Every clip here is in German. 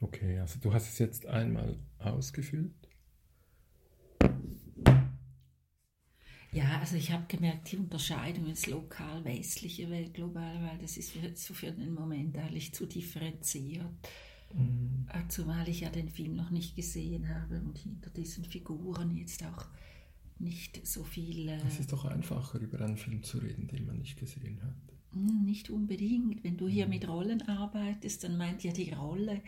Okay, also du hast es jetzt einmal ausgefüllt. Ja, also ich habe gemerkt, die Unterscheidung ins lokal westliche Welt, global, weil das ist für, so für den Moment eigentlich zu differenziert. Mhm. Äh, zumal ich ja den Film noch nicht gesehen habe und hinter diesen Figuren jetzt auch nicht so viel. Äh, es ist doch einfacher, über einen Film zu reden, den man nicht gesehen hat. Hm, nicht unbedingt. Wenn du hier mhm. mit Rollen arbeitest, dann meint ja die Rolle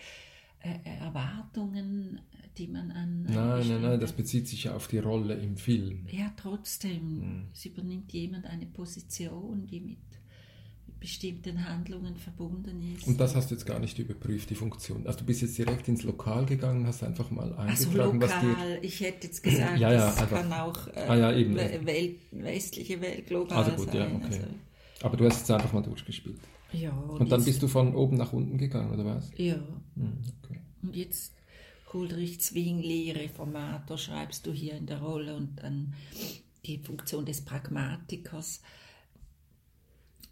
Erwartungen, die man an. Nein, nein, nein, das bezieht sich ja auf die Rolle im Film. Ja, trotzdem. Mhm. Es übernimmt jemand eine Position, die mit bestimmten Handlungen verbunden ist. Und das hast du jetzt gar nicht überprüft, die Funktion. Also du bist jetzt direkt ins Lokal gegangen, hast einfach mal eingetragen, also lokal, was dir... ich hätte jetzt gesagt, ja, ja, das also, kann auch äh, ah, ja, eben. Welt, westliche Welt global also gut, sein. Ja, okay. Also. Aber du hast es einfach mal durchgespielt. Ja. Und, und dann bist du von oben nach unten gegangen, oder was? Ja. Hm, okay. Und jetzt Huldrych Zwingli, Reformator, schreibst du hier in der Rolle und dann die Funktion des Pragmatikers.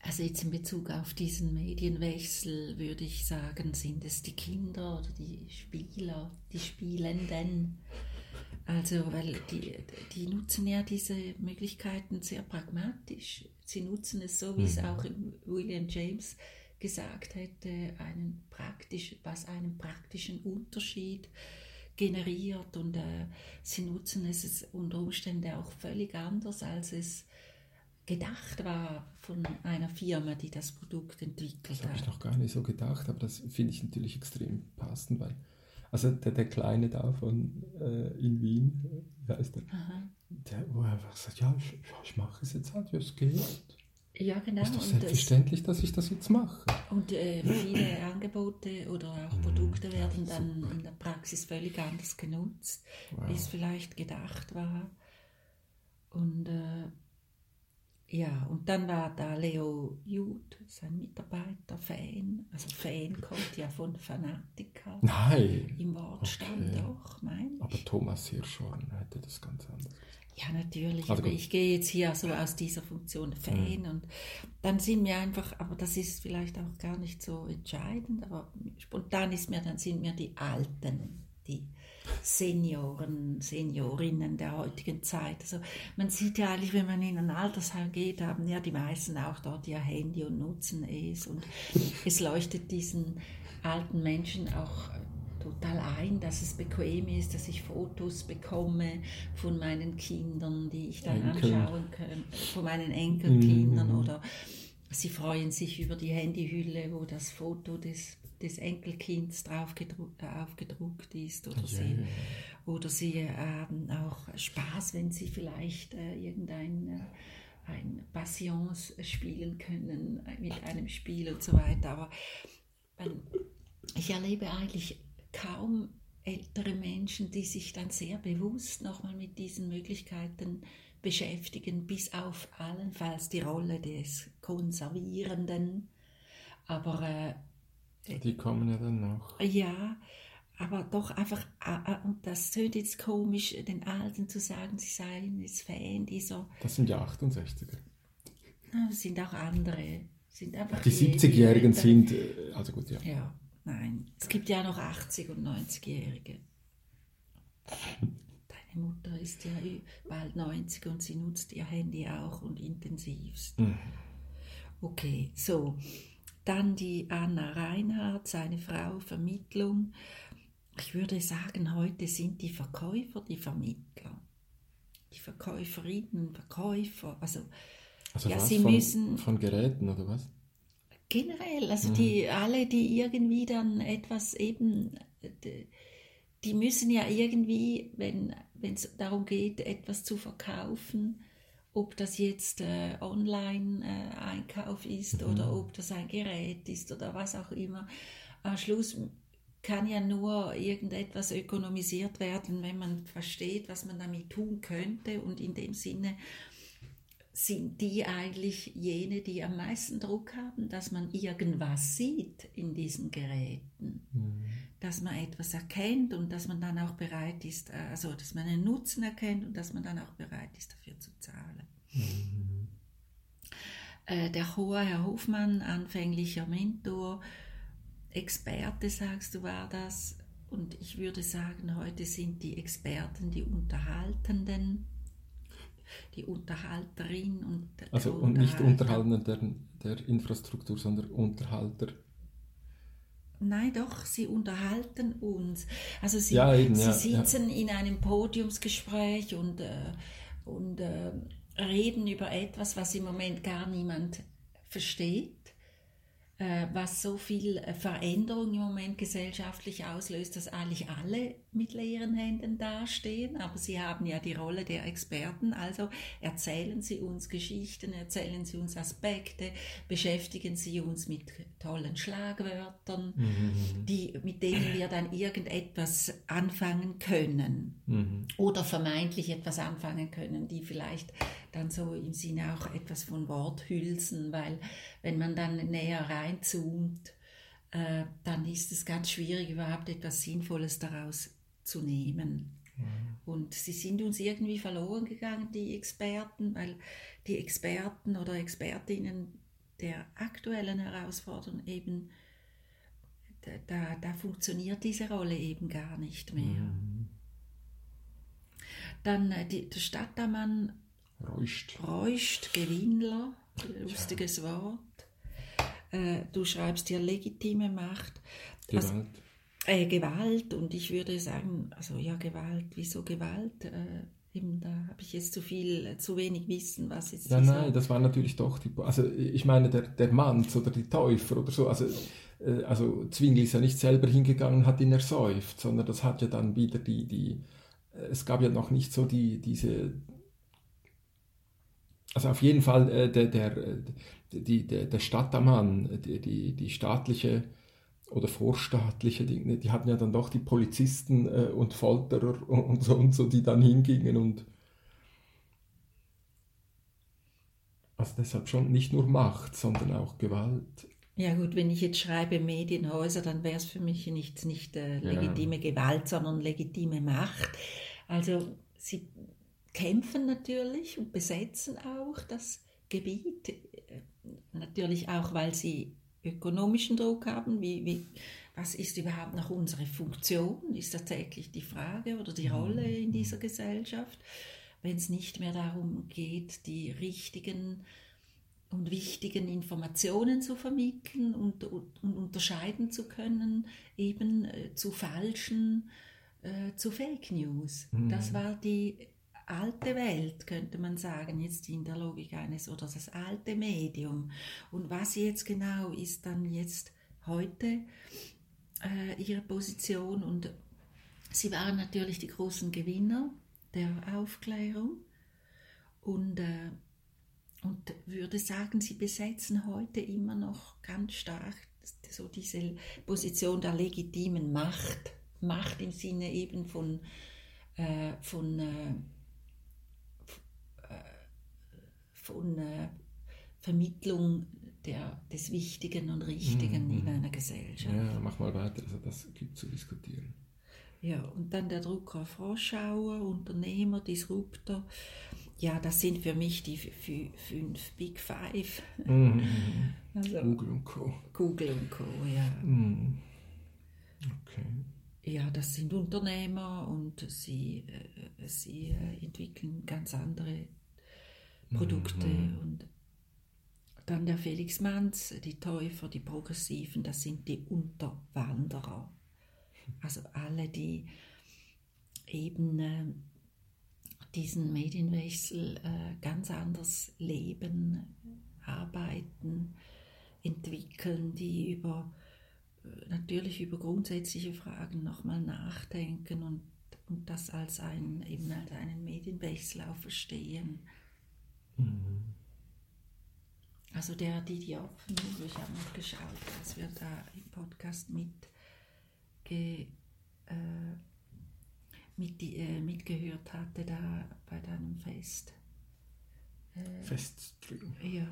Also jetzt in Bezug auf diesen Medienwechsel würde ich sagen, sind es die Kinder oder die Spieler, die Spielenden. Also, weil die, die nutzen ja diese Möglichkeiten sehr pragmatisch. Sie nutzen es so, wie es mhm. auch William James gesagt hätte, einen praktisch, was einen praktischen Unterschied generiert und äh, sie nutzen es unter Umständen auch völlig anders, als es gedacht war von einer Firma, die das Produkt entwickelt hat. Das habe ich noch gar nicht so gedacht, aber das finde ich natürlich extrem passend, weil also der, der Kleine da von äh, in Wien, wie heißt der? Aha. Der, wo er einfach sagt, ja, ich, ich mache es jetzt halt, ja, es geht. Ja, genau. Ist doch selbstverständlich, das, dass ich das jetzt mache. Und äh, viele Angebote oder auch. Produkte werden dann in der Praxis völlig anders genutzt, wow. wie es vielleicht gedacht war. Und äh, ja, und dann war da Leo Jud, sein Mitarbeiter, Fan. Also Fan kommt ja von Fanatiker. Nein. Im Wortstamm okay. doch, mein Aber Thomas Hirschhorn hätte das ganz anders Ja, natürlich. Also aber ich gehe jetzt hier so aus dieser Funktion Fan mhm. und dann sind mir einfach, aber das ist vielleicht auch gar nicht so entscheidend, aber spontan ist mir, dann sind mir die Alten, die Senioren, Seniorinnen der heutigen Zeit. Also man sieht ja eigentlich, wenn man in ein Altersheim geht, haben ja die meisten auch dort ihr Handy und nutzen es. Und es leuchtet diesen alten Menschen auch total ein, dass es bequem ist, dass ich Fotos bekomme von meinen Kindern, die ich dann Enkel. anschauen kann, von meinen Enkelkindern mhm. oder sie freuen sich über die Handyhülle, wo das Foto des des Enkelkinds drauf gedruckt, äh, aufgedruckt ist oder ja, sie, ja. Oder sie haben auch Spaß, wenn sie vielleicht äh, irgendein äh, ein Passions spielen können äh, mit einem Spiel und so weiter. Aber ähm, ich erlebe eigentlich kaum ältere Menschen, die sich dann sehr bewusst nochmal mit diesen Möglichkeiten beschäftigen, bis auf allenfalls die Rolle des Konservierenden. Aber äh, die kommen ja dann noch. Ja, aber doch einfach, äh, äh, und das tönt jetzt komisch, den Alten zu sagen, sie seien jetzt Fan dieser. Das sind ja 68er. Das sind auch andere. Sind einfach die 70-Jährigen sind, äh, also gut, ja. Ja, nein. Es gibt ja noch 80- und 90-Jährige. Deine Mutter ist ja bald 90 und sie nutzt ihr Handy auch und intensivst. Mhm. Okay, so. Dann die Anna Reinhardt, seine Frau, Vermittlung. Ich würde sagen, heute sind die Verkäufer die Vermittler. Die Verkäuferinnen, Verkäufer, also, also ja, sie von, müssen. Von Geräten oder was? Generell, also mhm. die alle, die irgendwie dann etwas eben, die müssen ja irgendwie, wenn es darum geht, etwas zu verkaufen, ob das jetzt äh, Online-Einkauf äh, ist mhm. oder ob das ein Gerät ist oder was auch immer. Am Schluss kann ja nur irgendetwas ökonomisiert werden, wenn man versteht, was man damit tun könnte. Und in dem Sinne sind die eigentlich jene, die am meisten Druck haben, dass man irgendwas sieht in diesen Geräten, mhm. dass man etwas erkennt und dass man dann auch bereit ist, äh, also dass man einen Nutzen erkennt und dass man dann auch bereit ist, dafür zu zahlen. Mhm. Äh, der hohe Herr Hofmann, anfänglicher Mentor, Experte, sagst du, war das. Und ich würde sagen, heute sind die Experten die Unterhaltenden, die Unterhalterin und der Also und nicht Unterhaltenden der, der Infrastruktur, sondern Unterhalter. Nein, doch, sie unterhalten uns. Also sie, ja, eben, sie ja, sitzen ja. in einem Podiumsgespräch und, äh, und äh, reden über etwas, was im Moment gar niemand versteht. Äh, was so viel äh, Veränderung im Moment gesellschaftlich auslöst, dass eigentlich alle mit leeren Händen dastehen. Aber Sie haben ja die Rolle der Experten, also erzählen Sie uns Geschichten, erzählen Sie uns Aspekte, beschäftigen Sie uns mit tollen Schlagwörtern, mhm. die, mit denen wir dann irgendetwas anfangen können mhm. oder vermeintlich etwas anfangen können, die vielleicht dann so im Sinne auch etwas von Worthülsen, weil wenn man dann näher reinzoomt, äh, dann ist es ganz schwierig, überhaupt etwas Sinnvolles daraus zu nehmen. Mhm. Und sie sind uns irgendwie verloren gegangen, die Experten, weil die Experten oder Expertinnen der aktuellen Herausforderungen eben, da, da, da funktioniert diese Rolle eben gar nicht mehr. Mhm. Dann äh, die, der Stadtammann Reuscht. Reuscht, Gewinnler, lustiges ja. Wort. Äh, du schreibst hier legitime Macht. Gewalt. Also, äh, Gewalt und ich würde sagen, also ja, Gewalt, wieso Gewalt? Äh, eben, da habe ich jetzt zu viel, zu wenig Wissen, was jetzt. Ja, nein, das war natürlich doch die, also ich meine, der, der Manz oder die Täufer oder so, also, äh, also Zwingli ist ja nicht selber hingegangen und hat ihn ersäuft, sondern das hat ja dann wieder die, die, äh, es gab ja noch nicht so die, diese also auf jeden Fall äh, der, der, die, der, der Stadtammann, die, die, die staatliche oder vorstaatliche Dinge, die hatten ja dann doch die Polizisten äh, und Folterer und so und so, die dann hingingen und also deshalb schon nicht nur Macht, sondern auch Gewalt. Ja gut, wenn ich jetzt schreibe Medienhäuser, dann wäre es für mich nicht, nicht äh, legitime ja. Gewalt, sondern legitime Macht. Also sie kämpfen natürlich und besetzen auch das Gebiet, äh, natürlich auch, weil sie ökonomischen Druck haben, wie, wie, was ist überhaupt noch unsere Funktion, ist tatsächlich die Frage oder die Rolle in mhm. dieser Gesellschaft, wenn es nicht mehr darum geht, die richtigen und wichtigen Informationen zu vermitteln und, und, und unterscheiden zu können, eben äh, zu falschen, äh, zu Fake News. Mhm. Das war die alte Welt, könnte man sagen, jetzt in der Logik eines, oder das alte Medium. Und was jetzt genau ist dann jetzt heute äh, ihre Position? Und sie waren natürlich die großen Gewinner der Aufklärung und, äh, und würde sagen, sie besetzen heute immer noch ganz stark so diese Position der legitimen Macht. Macht im Sinne eben von, äh, von von äh, Vermittlung der, des Wichtigen und Richtigen mhm. in einer Gesellschaft. Ja, mach mal weiter, also das gibt zu diskutieren. Ja, und dann der Drucker Froschauer, Unternehmer, Disruptor. Ja, das sind für mich die fünf Big Five. Mhm. Also, Google und Co. Google und Co, ja. Mhm. Okay. Ja, das sind Unternehmer und sie, äh, sie äh, entwickeln ganz andere Produkte mhm. und dann der Felix Manz, die Täufer, die Progressiven, das sind die Unterwanderer. Also alle, die eben äh, diesen Medienwechsel äh, ganz anders leben, arbeiten, entwickeln, die über äh, natürlich über grundsätzliche Fragen nochmal nachdenken und, und das als, ein, eben als einen Medienwechsel auch verstehen. Mhm. Also der Didier ich habe noch geschaut, als wir da im Podcast mit, ge, äh, mit die, äh, mitgehört hatte, da bei deinem Fest. Äh, Feststream. Ja.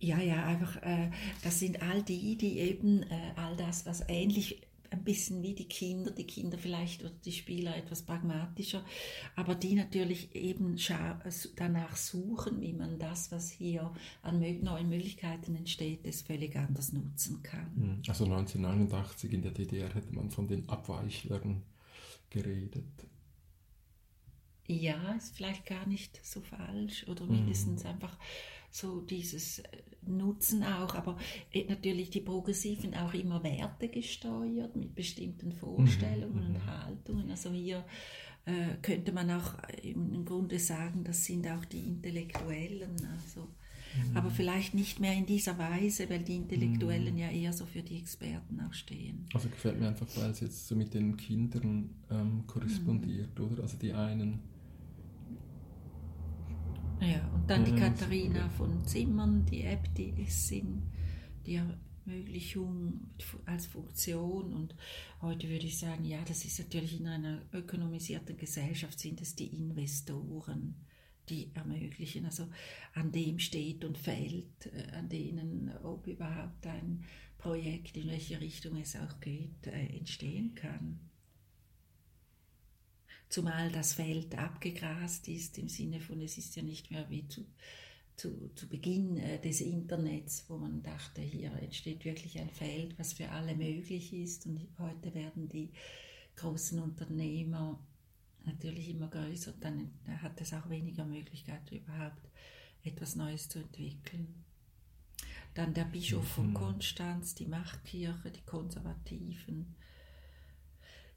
Ja, ja, einfach, äh, das sind all die, die eben äh, all das, was ähnlich ein bisschen wie die Kinder, die Kinder vielleicht oder die Spieler etwas pragmatischer, aber die natürlich eben danach suchen, wie man das, was hier an neuen Möglichkeiten entsteht, es völlig anders nutzen kann. Hm, also 1989 in der DDR hätte man von den Abweichlern geredet. Ja, ist vielleicht gar nicht so falsch oder mindestens mhm. einfach so dieses äh, Nutzen auch, aber äh, natürlich die Progressiven auch immer Werte gesteuert mit bestimmten Vorstellungen mhm. und mhm. Haltungen. Also hier äh, könnte man auch im Grunde sagen, das sind auch die Intellektuellen. Also, mhm. Aber vielleicht nicht mehr in dieser Weise, weil die Intellektuellen mhm. ja eher so für die Experten auch stehen. Also gefällt mir einfach, weil es jetzt so mit den Kindern ähm, korrespondiert, oder? Also die einen ja, und dann die Katharina von Zimmern, die App, die ist in die Ermöglichung als Funktion. Und heute würde ich sagen, ja, das ist natürlich in einer ökonomisierten Gesellschaft sind es die Investoren, die ermöglichen. Also an dem steht und fällt, äh, an denen, ob überhaupt ein Projekt, in welche Richtung es auch geht, äh, entstehen kann zumal das Feld abgegrast ist, im Sinne von, es ist ja nicht mehr wie zu, zu, zu Beginn äh, des Internets, wo man dachte, hier entsteht wirklich ein Feld, was für alle möglich ist. Und heute werden die großen Unternehmer natürlich immer größer, dann hat es auch weniger Möglichkeit, überhaupt etwas Neues zu entwickeln. Dann der Bischof von mhm. Konstanz, die Machtkirche, die Konservativen,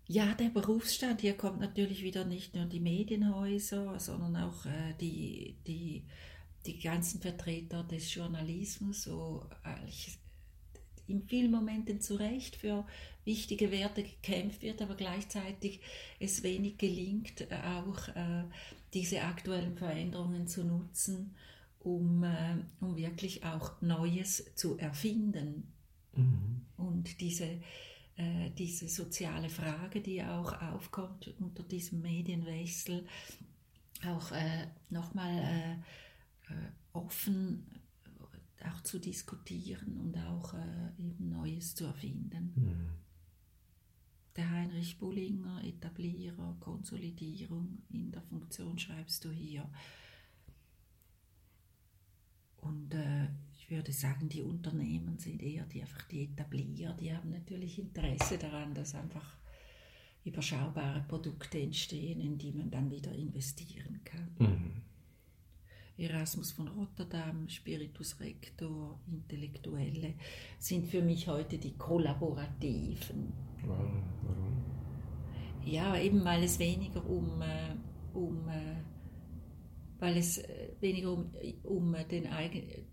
ja, der Berufsstand, hier kommt natürlich wieder nicht nur die Medienhäuser, sondern auch äh, die, die, die ganzen Vertreter des Journalismus, so äh, in vielen Momenten zu Recht für wichtige Werte gekämpft wird, aber gleichzeitig es wenig gelingt, auch äh, diese aktuellen Veränderungen zu nutzen, um, äh, um wirklich auch Neues zu erfinden. Mhm. Und diese äh, diese soziale Frage, die auch aufkommt unter diesem Medienwechsel, auch äh, nochmal äh, äh, offen äh, auch zu diskutieren und auch eben Neues zu erfinden. Mhm. Der Heinrich Bullinger, Etablierer, Konsolidierung in der Funktion schreibst du hier. Und äh, würde sagen, die Unternehmen sind eher die einfach die Etablier, die haben natürlich Interesse daran, dass einfach überschaubare Produkte entstehen, in die man dann wieder investieren kann. Mhm. Erasmus von Rotterdam, Spiritus Rector, Intellektuelle sind für mich heute die Kollaborativen. Warum? Warum? Ja, eben weil es weniger um, äh, um äh, weil es äh, weniger um, um den eigenen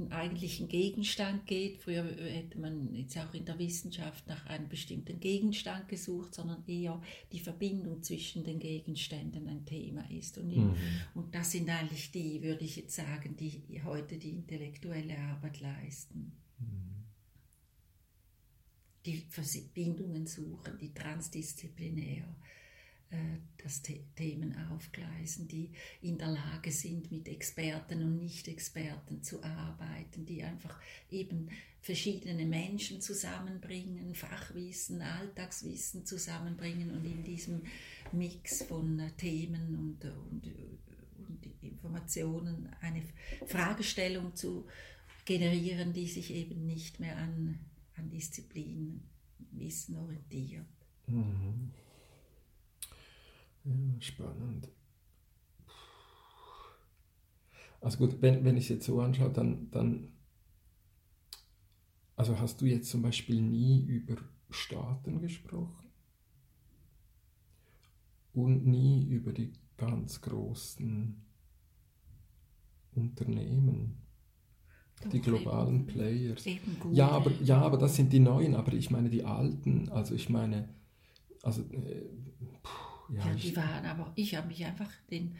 den eigentlichen Gegenstand geht. Früher hätte man jetzt auch in der Wissenschaft nach einem bestimmten Gegenstand gesucht, sondern eher die Verbindung zwischen den Gegenständen ein Thema ist. Und, mhm. und das sind eigentlich die, würde ich jetzt sagen, die heute die intellektuelle Arbeit leisten. Mhm. Die Verbindungen suchen, die transdisziplinär äh, dass Themen aufgleisen, die in der Lage sind, mit Experten und Nicht-Experten zu arbeiten, die einfach eben verschiedene Menschen zusammenbringen, Fachwissen, Alltagswissen zusammenbringen und in diesem Mix von äh, Themen und, und, und Informationen eine Fragestellung zu generieren, die sich eben nicht mehr an, an Disziplinwissen orientiert. Mhm. Ja, spannend. Also gut, wenn, wenn ich es jetzt so anschaue, dann, dann, also hast du jetzt zum Beispiel nie über Staaten gesprochen? Und nie über die ganz großen Unternehmen, Doch, die globalen eben, Players. Eben ja, aber, ja, aber das sind die neuen, aber ich meine die alten, also ich meine, also äh, ja, ja die waren, aber ich habe mich einfach den,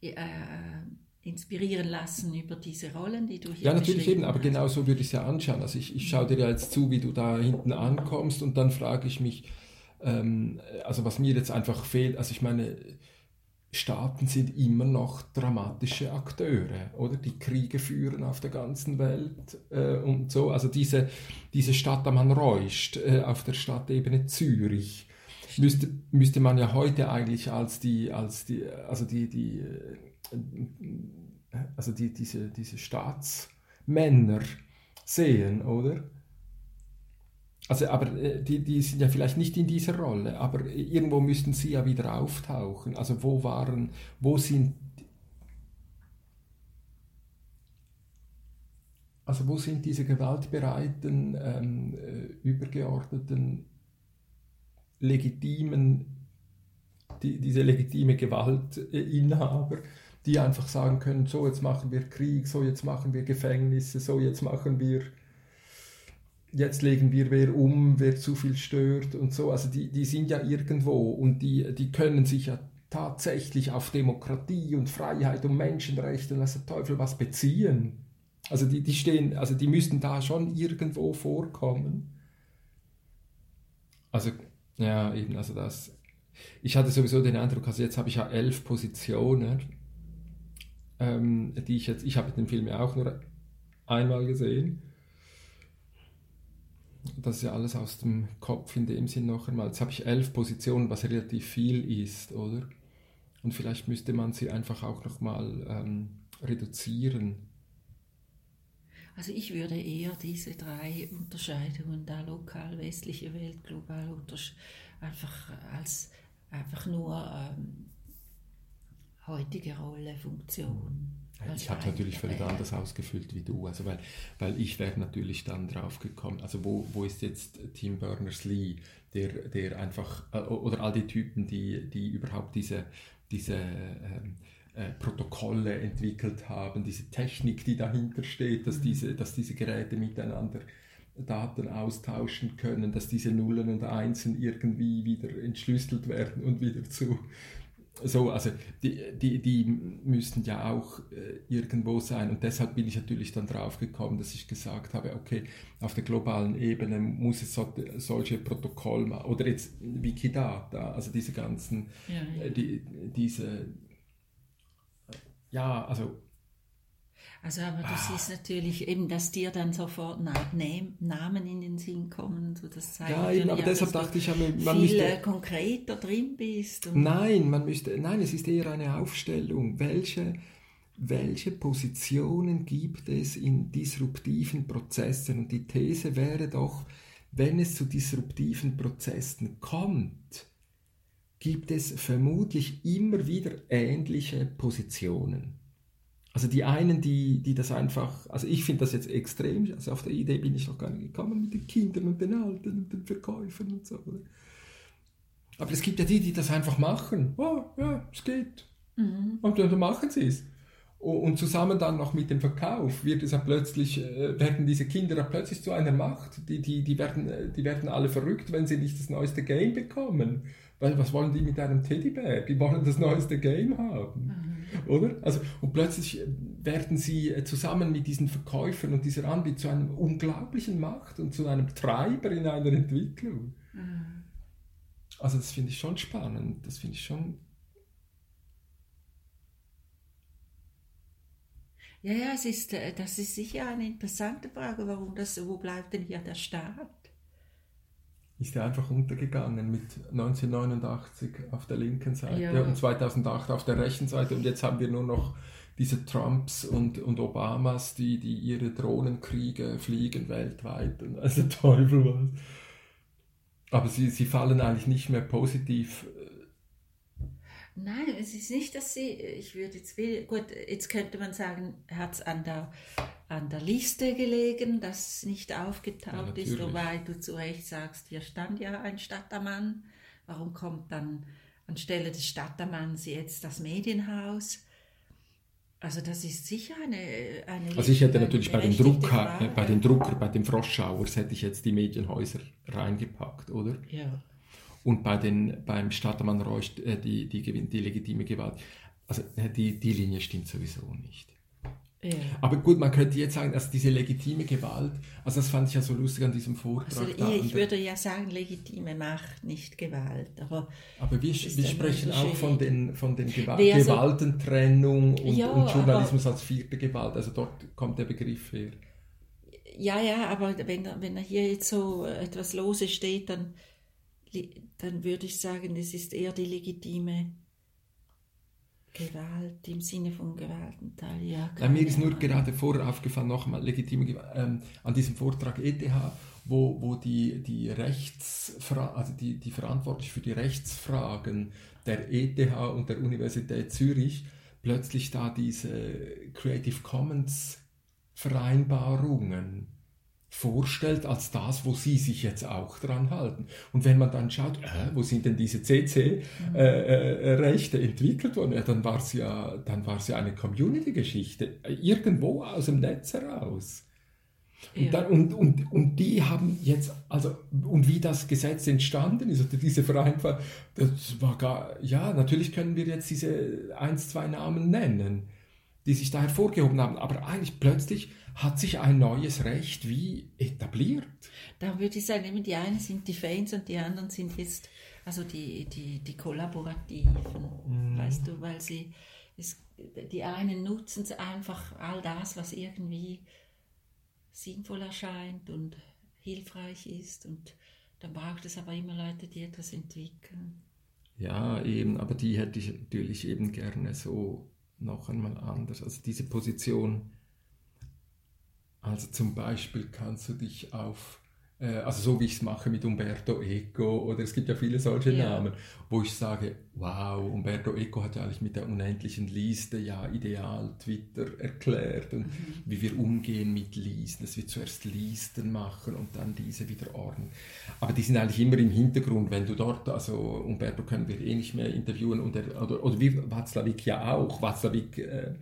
äh, inspirieren lassen über diese Rollen, die du hier Ja, natürlich eben, aber genau so würde ich es ja anschauen. Also ich, ich schaue dir ja jetzt zu, wie du da hinten ankommst und dann frage ich mich, ähm, also was mir jetzt einfach fehlt, also ich meine, Staaten sind immer noch dramatische Akteure, oder? Die Kriege führen auf der ganzen Welt äh, und so. Also diese, diese Stadt am Reust äh, auf der Stadtebene Zürich müsste, müsste man ja heute eigentlich als die, als die, also die, die, also die, diese, diese Staatsmänner sehen, oder? Also, aber äh, die, die sind ja vielleicht nicht in dieser Rolle, aber irgendwo müssten sie ja wieder auftauchen. Also wo waren, wo sind, also wo sind diese gewaltbereiten, ähm, äh, übergeordneten, legitimen, die, diese legitime Gewaltinhaber, die einfach sagen können, so jetzt machen wir Krieg, so jetzt machen wir Gefängnisse, so jetzt machen wir jetzt legen wir wer um, wer zu viel stört und so. Also die, die sind ja irgendwo und die, die können sich ja tatsächlich auf Demokratie und Freiheit und Menschenrechte und was der Teufel was beziehen. Also die, die stehen, also die müssten da schon irgendwo vorkommen. Also, ja, eben, also das. Ich hatte sowieso den Eindruck, also jetzt habe ich ja elf Positionen, ähm, die ich jetzt, ich habe den Film ja auch nur einmal gesehen das ist ja alles aus dem Kopf in dem Sinn noch einmal. Jetzt habe ich elf Positionen, was relativ viel ist, oder? Und vielleicht müsste man sie einfach auch nochmal ähm, reduzieren. Also ich würde eher diese drei Unterscheidungen, da lokal, westliche Welt, global, einfach als einfach nur ähm, heutige Rolle, Funktion. Ich habe natürlich völlig anders ausgefüllt wie du, also weil, weil ich wäre natürlich dann drauf gekommen, also wo, wo ist jetzt Tim Berners-Lee, der, der einfach, äh, oder all die Typen, die, die überhaupt diese, diese ähm, äh, Protokolle entwickelt haben, diese Technik, die dahinter steht, dass, mhm. diese, dass diese Geräte miteinander Daten austauschen können, dass diese Nullen und Einsen irgendwie wieder entschlüsselt werden und wieder zu, so, also die, die, die müssten ja auch äh, irgendwo sein und deshalb bin ich natürlich dann drauf gekommen, dass ich gesagt habe, okay, auf der globalen Ebene muss es so, solche Protokolle oder jetzt Wikidata, also diese ganzen, ja, ja. Äh, die, diese, ja, also also aber du ah. siehst natürlich eben, dass dir dann sofort Namen in den Sinn kommen. So das zeigt ja, eben, aber ja, deshalb dachte ich, man, man viel müsste, konkreter drin bist. nein, man müsste, nein, es ist eher eine Aufstellung. Welche, welche Positionen gibt es in disruptiven Prozessen? Und die These wäre doch, wenn es zu disruptiven Prozessen kommt, gibt es vermutlich immer wieder ähnliche Positionen. Also die einen, die, die das einfach, also ich finde das jetzt extrem, also auf der Idee bin ich noch gar nicht gekommen mit den Kindern und den Alten und den Verkäufern und so. Oder? Aber es gibt ja die, die das einfach machen. Oh, ja, es geht. Mhm. Und dann machen sie es. Und zusammen dann noch mit dem Verkauf wird es ja plötzlich, äh, werden diese Kinder ja plötzlich zu einer Macht. Die, die, die, werden, äh, die werden alle verrückt, wenn sie nicht das neueste Game bekommen. Was wollen die mit einem Teddybär? Die wollen das neueste Game haben. Mhm. Oder? Also, und plötzlich werden sie äh, zusammen mit diesen Verkäufern und dieser Anbieter zu einem unglaublichen Macht und zu einem Treiber in einer Entwicklung. Mhm. Also das finde ich schon spannend. Das finde ich schon Ja, ja, es ist, äh, das ist sicher eine interessante Frage, warum das, wo bleibt denn hier der Staat? Ist er einfach untergegangen mit 1989 auf der linken Seite ja. und 2008 auf der rechten Seite und jetzt haben wir nur noch diese Trumps und, und Obamas, die, die ihre Drohnenkriege fliegen weltweit und also Teufel was. Aber sie, sie fallen eigentlich nicht mehr positiv Nein, es ist nicht, dass sie, ich würde jetzt, gut, jetzt könnte man sagen, hat es an der, an der Liste gelegen, dass nicht aufgetaucht ja, ist, wobei du zu Recht sagst, hier stand ja ein Stadtermann, warum kommt dann anstelle des Stadtermanns jetzt das Medienhaus? Also das ist sicher eine, eine Also ich hätte natürlich bei dem Drucker, äh, bei den Drucker, bei den Froschschauers hätte ich jetzt die Medienhäuser reingepackt, oder? Ja und bei den, beim Stadtmann Reusch äh, die, die, die legitime Gewalt. Also äh, die, die Linie stimmt sowieso nicht. Ja. Aber gut, man könnte jetzt sagen, dass diese legitime Gewalt, also das fand ich ja so lustig an diesem Vortrag. Also, ich, ich würde ja sagen, legitime Macht, nicht Gewalt. Aber, aber wir, wir sprechen auch von den, von den Gewa also, Gewaltentrennung und, ja, und Journalismus aber, als vierte Gewalt. Also dort kommt der Begriff her. Ja, ja, aber wenn, wenn hier jetzt so etwas Lose steht, dann, dann würde ich sagen, es ist eher die legitime Gewalt im Sinne von Gewaltenteil, ja. ja mir ist nur gerade vorher aufgefallen, nochmal legitime ähm, an diesem Vortrag ETH, wo, wo die, die Rechtsfra also die, die verantwortlich für die Rechtsfragen der ETH und der Universität Zürich plötzlich da diese Creative Commons Vereinbarungen vorstellt als das, wo sie sich jetzt auch dran halten. Und wenn man dann schaut, äh, wo sind denn diese CC-Rechte äh, äh, entwickelt worden, ja, dann war es ja, dann war es ja eine Community-Geschichte, irgendwo aus dem Netz heraus. Und, ja. dann, und, und, und die haben jetzt, also, und wie das Gesetz entstanden ist, oder diese Vereinbarung, das war gar, ja, natürlich können wir jetzt diese ein, zwei Namen nennen, die sich da hervorgehoben haben, aber eigentlich plötzlich hat sich ein neues Recht wie etabliert. Da würde ich sagen, die einen sind die Fans und die anderen sind jetzt, also die, die, die Kollaborativen, mhm. weißt du, weil sie, es, die einen nutzen einfach all das, was irgendwie sinnvoll erscheint und hilfreich ist und dann braucht es aber immer Leute, die etwas entwickeln. Ja, eben, aber die hätte ich natürlich eben gerne so noch einmal anders. Also diese Position, also zum Beispiel kannst du dich auf, also so wie ich es mache mit Umberto Eco, oder es gibt ja viele solche ja. Namen, wo ich sage, wow, Umberto Eco hat ja eigentlich mit der unendlichen Liste ja ideal Twitter erklärt und mhm. wie wir umgehen mit Listen, dass wir zuerst Listen machen und dann diese wieder ordnen. Aber die sind eigentlich immer im Hintergrund, wenn du dort, also Umberto können wir eh nicht mehr interviewen und er, oder, oder wie Václavic ja auch, Václavic äh,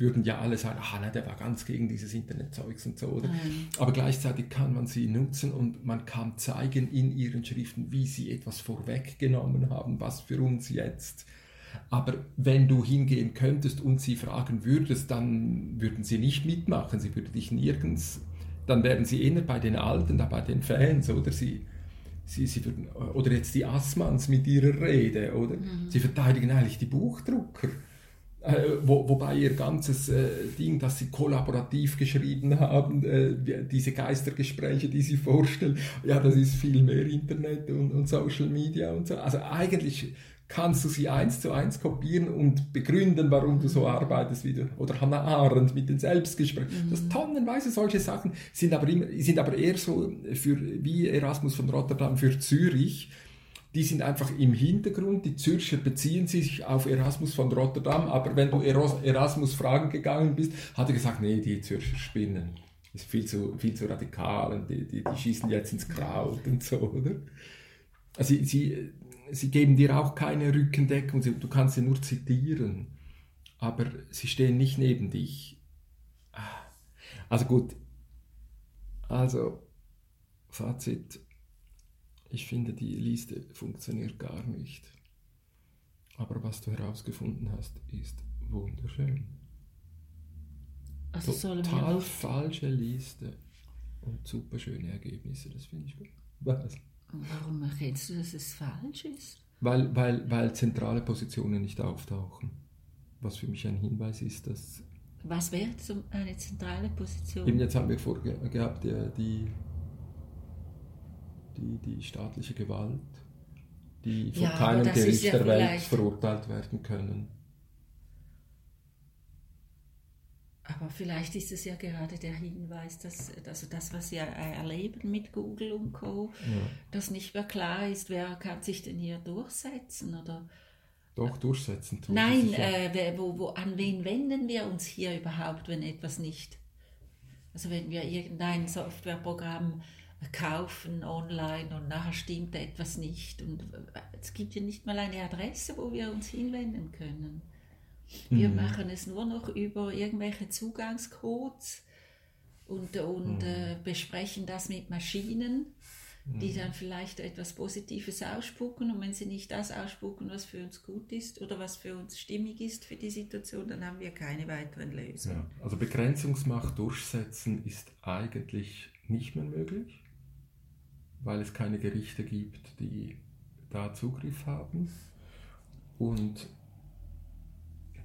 würden ja alle sagen, ah, ne, der war ganz gegen dieses Internetzeugs und so, oder? Mhm. Aber gleichzeitig kann man sie nutzen und man kann zeigen in ihren Schriften, wie sie etwas vorweggenommen haben, was für uns jetzt. Aber wenn du hingehen könntest und sie fragen würdest, dann würden sie nicht mitmachen, sie würden dich nirgends, dann wären sie eher bei den Alten, da bei den Fans, oder sie, sie, sie würden, oder jetzt die Assmanns mit ihrer Rede, oder? Mhm. Sie verteidigen eigentlich die Buchdrucker. Äh, wo, wobei ihr ganzes äh, Ding, das sie kollaborativ geschrieben haben, äh, diese Geistergespräche, die sie vorstellen, ja, das ist viel mehr Internet und, und Social Media und so. Also eigentlich kannst du sie eins zu eins kopieren und begründen, warum du so arbeitest wie du, oder Hannah Arendt mit den Selbstgesprächen. Mhm. Das tonnenweise solche Sachen sind aber, immer, sind aber eher so für, wie Erasmus von Rotterdam für Zürich, die sind einfach im Hintergrund. Die Zürcher beziehen sich auf Erasmus von Rotterdam, aber wenn du Erasmus fragen gegangen bist, hat er gesagt, nee, die Zürcher spinnen. Das ist viel zu, viel zu radikal und die, die, die schießen jetzt ins Kraut und so, oder? Also sie, sie, sie geben dir auch keine Rückendeckung, du kannst sie nur zitieren, aber sie stehen nicht neben dich. Ah. Also gut, also Fazit, ich finde, die Liste funktioniert gar nicht. Aber was du herausgefunden hast, ist wunderschön. Also Total falsche Liste und super schöne Ergebnisse, das finde ich gut. Was? Warum erkennst du, dass es falsch ist? Weil, weil, weil zentrale Positionen nicht auftauchen. Was für mich ein Hinweis ist, dass. Was wäre eine zentrale Position? Eben jetzt haben wir vorgehabt, die die, die staatliche Gewalt, die von ja, keinem Gericht ja der Welt verurteilt werden können. Aber vielleicht ist es ja gerade der Hinweis, dass also das, was wir erleben mit Google und Co., ja. dass nicht mehr klar ist, wer kann sich denn hier durchsetzen oder doch durchsetzen. Tun Nein, äh, wo, wo, an wen wenden wir uns hier überhaupt, wenn etwas nicht? Also wenn wir irgendein Softwareprogramm kaufen online und nachher stimmt etwas nicht. Und äh, es gibt ja nicht mal eine Adresse, wo wir uns hinwenden können. Wir mhm. machen es nur noch über irgendwelche Zugangscodes und, und mhm. äh, besprechen das mit Maschinen. die dann vielleicht etwas Positives ausspucken und wenn sie nicht das ausspucken, was für uns gut ist oder was für uns stimmig ist für die Situation, dann haben wir keine weiteren Lösungen. Ja, also Begrenzungsmacht durchsetzen ist eigentlich nicht mehr möglich, weil es keine Gerichte gibt, die da Zugriff haben und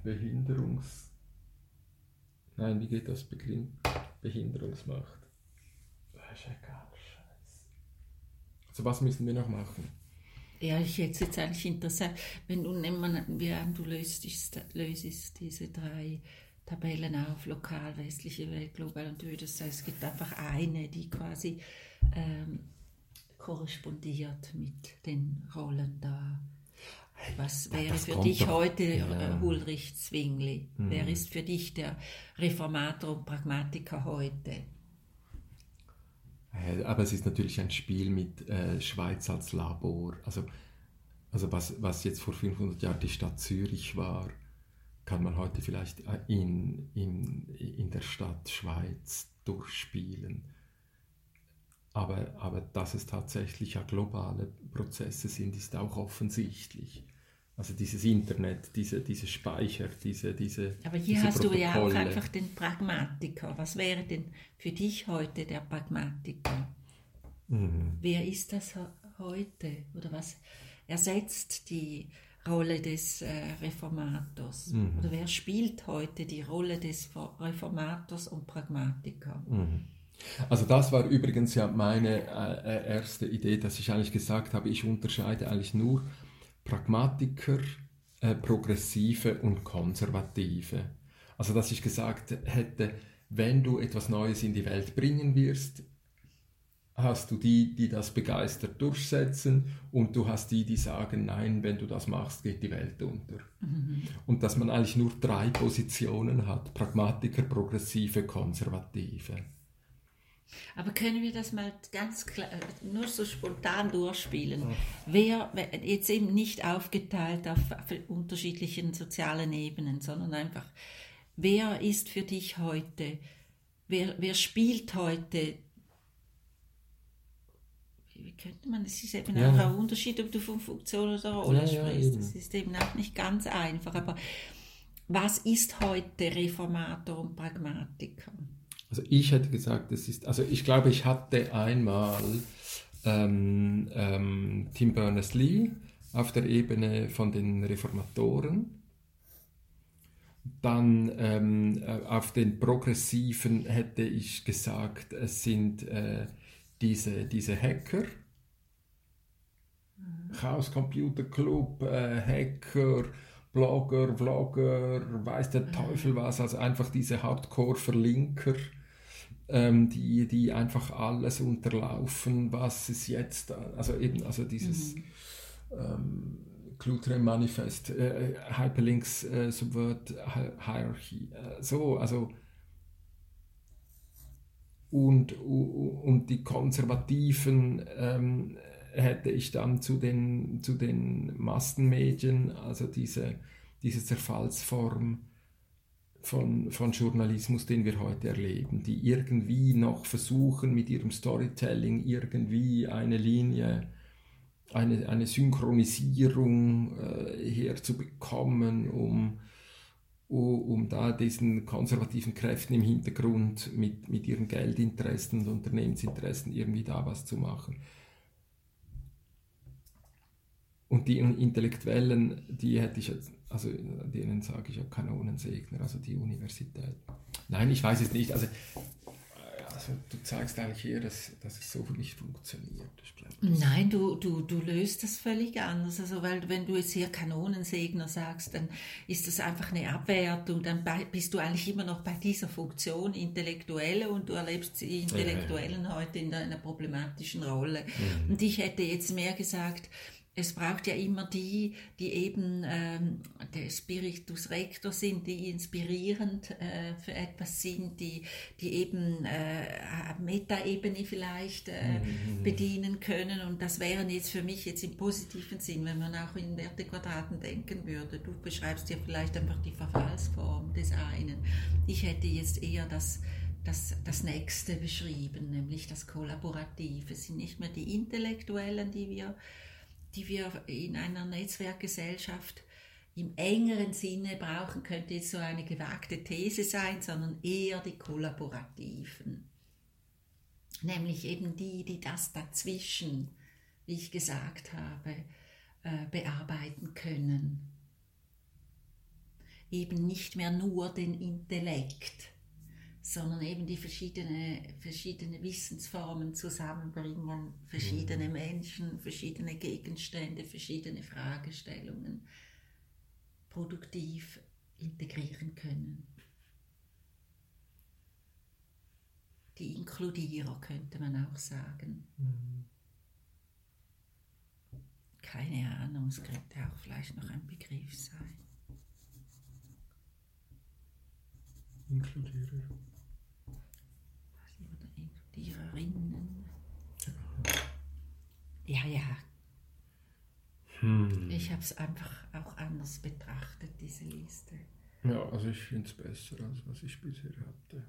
Behinderungs... Nein, wie geht das? Behinderungsmacht. Das ist egal. So was müssen wir noch machen? Ja, ich hätte es jetzt eigentlich interessant, wenn du, wenn du löst, löst diese drei Tabellen auf, lokal, westliche Welt, global und du würdest sagen, es gibt einfach eine, die quasi ähm, korrespondiert mit den Rollen da. Was wäre das für dich doch, heute ja. Ulrich Zwingli? Mhm. Wer ist für dich der Reformator und Pragmatiker heute? Äh, aber es ist natürlich ein Spiel mit äh, Schweiz als Labor. Also, also was, was jetzt vor 500 Jahren die Stadt Zürich war, kann man heute vielleicht äh, in, in, in der Stadt Schweiz durchspielen. Aber, aber dass es tatsächlich ja globale Prozesse sind, ist auch offensichtlich. Also dieses Internet, diese, diese Speicher, diese, diese. Aber hier diese hast Protokolle. du ja auch einfach den Pragmatiker. Was wäre denn für dich heute der Pragmatiker? Mhm. Wer ist das heute? Oder was ersetzt die Rolle des äh, Reformators? Mhm. Oder wer spielt heute die Rolle des Reformators und Pragmatiker? Mhm. Also das war übrigens ja meine äh, äh erste Idee, dass ich eigentlich gesagt habe, ich unterscheide eigentlich nur Pragmatiker, äh, Progressive und Konservative. Also dass ich gesagt hätte, wenn du etwas Neues in die Welt bringen wirst, hast du die, die das begeistert durchsetzen und du hast die, die sagen, nein, wenn du das machst, geht die Welt unter. Mhm. Und dass man eigentlich nur drei Positionen hat, Pragmatiker, Progressive, Konservative. Aber können wir das mal ganz klar, nur so spontan durchspielen? Ja. Wer, jetzt eben nicht aufgeteilt auf unterschiedlichen sozialen Ebenen, sondern einfach, wer ist für dich heute, wer, wer spielt heute wie könnte man, es ist eben ja. auch ein Unterschied, ob du von Funktion oder Rolle ja, sprichst. Ja, das ist eben auch nicht ganz einfach. Aber was ist heute Reformator und Pragmatiker? Also ich hätte gesagt, das ist, also ich glaube, ich hatte einmal ähm, ähm, Tim Berners-Lee auf der Ebene von den Reformatoren. Dann ähm, äh, auf den Progressiven hätte ich gesagt, es sind äh, diese, diese Hacker, mhm. Chaos Computer Club, äh, Hacker, Blogger, Vlogger, weiß der mhm. Teufel was, also einfach diese Hardcore-Verlinker ähm, die, die einfach alles unterlaufen, was es jetzt, also eben, also dieses mhm. ähm, Clutre Manifest, äh, Hyperlinks äh, Subvert Hierarchy, äh, so, also und, und die Konservativen ähm, hätte ich dann zu den, zu den Massenmedien, also diese, diese Zerfallsform, von, von Journalismus, den wir heute erleben, die irgendwie noch versuchen, mit ihrem Storytelling irgendwie eine Linie, eine, eine Synchronisierung äh, herzubekommen, um, um da diesen konservativen Kräften im Hintergrund mit, mit ihren Geldinteressen und Unternehmensinteressen irgendwie da was zu machen. Und die Intellektuellen, die hätte ich jetzt also denen sage ich ja Kanonensegner, also die Universität. Nein, ich weiß es nicht. Also, also du zeigst eigentlich hier, dass, dass es so nicht funktioniert. Nein, du, du, du löst das völlig anders. Also, weil wenn du jetzt hier Kanonensegner sagst, dann ist das einfach eine Abwertung. Dann bist du eigentlich immer noch bei dieser Funktion Intellektuelle und du erlebst die Intellektuellen ja, ja. heute in einer problematischen Rolle. Mhm. Und ich hätte jetzt mehr gesagt, es braucht ja immer die, die eben ähm, der Spiritus Rector sind, die inspirierend äh, für etwas sind, die, die eben äh, Metaebene vielleicht äh, mhm. bedienen können. Und das wären jetzt für mich jetzt im positiven Sinn, wenn man auch in Wertequadraten denken würde. Du beschreibst ja vielleicht einfach die Verfallsform des einen. Ich hätte jetzt eher das das, das Nächste beschrieben, nämlich das Kollaborative. Es sind nicht mehr die Intellektuellen, die wir, die wir in einer Netzwerkgesellschaft im engeren Sinne brauchen, könnte jetzt so eine gewagte These sein, sondern eher die Kollaborativen. Nämlich eben die, die das dazwischen, wie ich gesagt habe, äh, bearbeiten können. Eben nicht mehr nur den Intellekt, sondern eben die verschiedene, verschiedene Wissensformen zusammenbringen, verschiedene mhm. Menschen, verschiedene Gegenstände, verschiedene Fragestellungen produktiv integrieren können. Die Inkludierer könnte man auch sagen. Mhm. Keine Ahnung, es könnte auch vielleicht noch ein Begriff sein. Inkludierer die Rinnen. Ja, ja. Hm. Ich habe es einfach auch anders betrachtet, diese Liste. Ja, also ich finde es besser, als was ich bisher hatte.